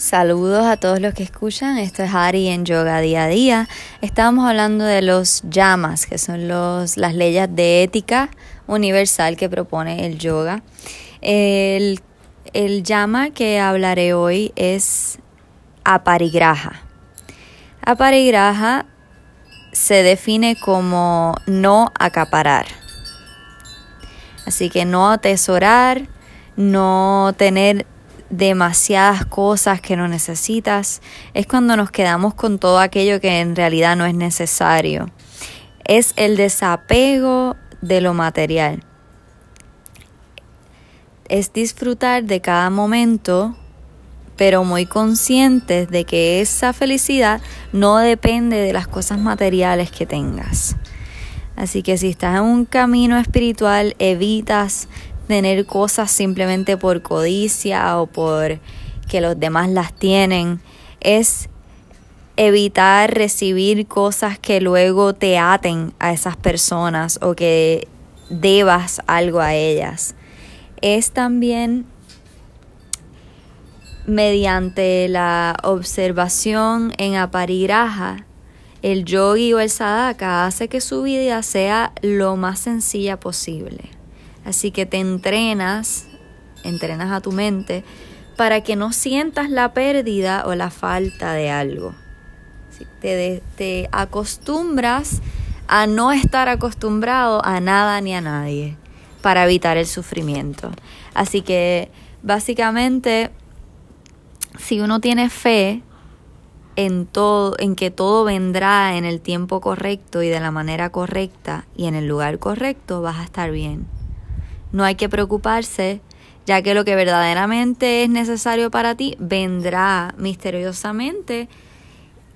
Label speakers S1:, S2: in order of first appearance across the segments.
S1: Saludos a todos los que escuchan, esto es Ari en Yoga Día a Día. Estábamos hablando de los yamas, que son los, las leyes de ética universal que propone el yoga. El, el yama que hablaré hoy es aparigraha. Aparigraha se define como no acaparar. Así que no atesorar, no tener demasiadas cosas que no necesitas, es cuando nos quedamos con todo aquello que en realidad no es necesario. Es el desapego de lo material. Es disfrutar de cada momento, pero muy conscientes de que esa felicidad no depende de las cosas materiales que tengas. Así que si estás en un camino espiritual, evitas tener cosas simplemente por codicia o por que los demás las tienen. Es evitar recibir cosas que luego te aten a esas personas o que debas algo a ellas. Es también mediante la observación en aparigraja, el yogi o el sadaka hace que su vida sea lo más sencilla posible. Así que te entrenas, entrenas a tu mente para que no sientas la pérdida o la falta de algo. Te, te acostumbras a no estar acostumbrado a nada ni a nadie para evitar el sufrimiento. Así que básicamente, si uno tiene fe en todo, en que todo vendrá en el tiempo correcto y de la manera correcta y en el lugar correcto, vas a estar bien. No hay que preocuparse, ya que lo que verdaderamente es necesario para ti vendrá misteriosamente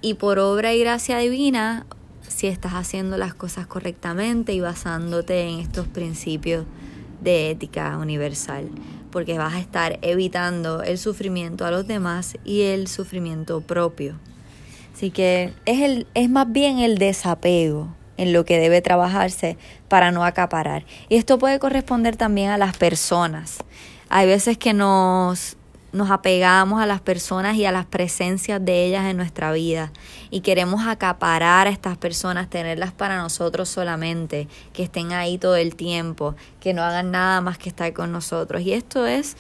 S1: y por obra y gracia divina si estás haciendo las cosas correctamente y basándote en estos principios de ética universal, porque vas a estar evitando el sufrimiento a los demás y el sufrimiento propio. Así que es, el, es más bien el desapego en lo que debe trabajarse para no acaparar. Y esto puede corresponder también a las personas. Hay veces que nos, nos apegamos a las personas y a las presencias de ellas en nuestra vida y queremos acaparar a estas personas, tenerlas para nosotros solamente, que estén ahí todo el tiempo, que no hagan nada más que estar con nosotros. Y esto es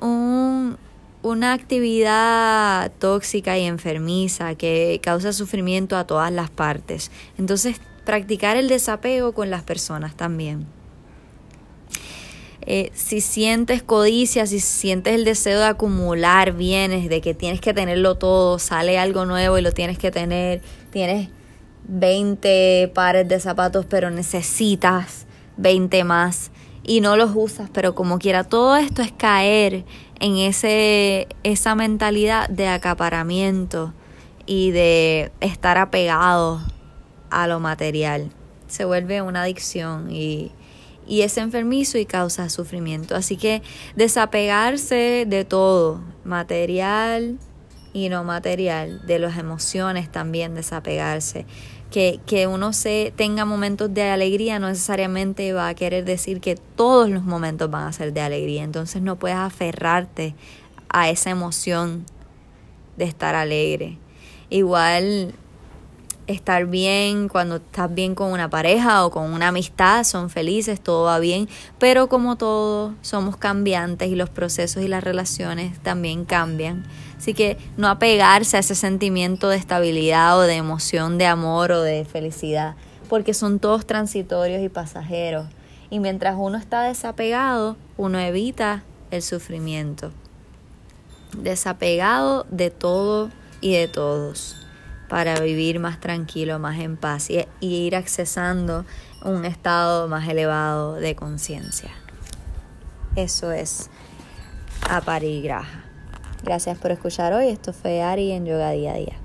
S1: un, una actividad tóxica y enfermiza que causa sufrimiento a todas las partes. Entonces practicar el desapego con las personas también. Eh, si sientes codicia, si sientes el deseo de acumular bienes, de que tienes que tenerlo todo, sale algo nuevo y lo tienes que tener, tienes 20 pares de zapatos pero necesitas 20 más y no los usas, pero como quiera, todo esto es caer en ese, esa mentalidad de acaparamiento y de estar apegado a lo material. Se vuelve una adicción y, y es enfermizo y causa sufrimiento. Así que desapegarse de todo, material y no material, de las emociones también desapegarse. Que, que uno se tenga momentos de alegría no necesariamente va a querer decir que todos los momentos van a ser de alegría. Entonces no puedes aferrarte a esa emoción de estar alegre. Igual estar bien, cuando estás bien con una pareja o con una amistad, son felices, todo va bien, pero como todos somos cambiantes y los procesos y las relaciones también cambian. Así que no apegarse a ese sentimiento de estabilidad o de emoción, de amor o de felicidad, porque son todos transitorios y pasajeros. Y mientras uno está desapegado, uno evita el sufrimiento. Desapegado de todo y de todos para vivir más tranquilo, más en paz y, ir accesando un estado más elevado de conciencia. Eso es aparigraja. Gracias por escuchar hoy. Esto fue Ari en Yoga Día a Día.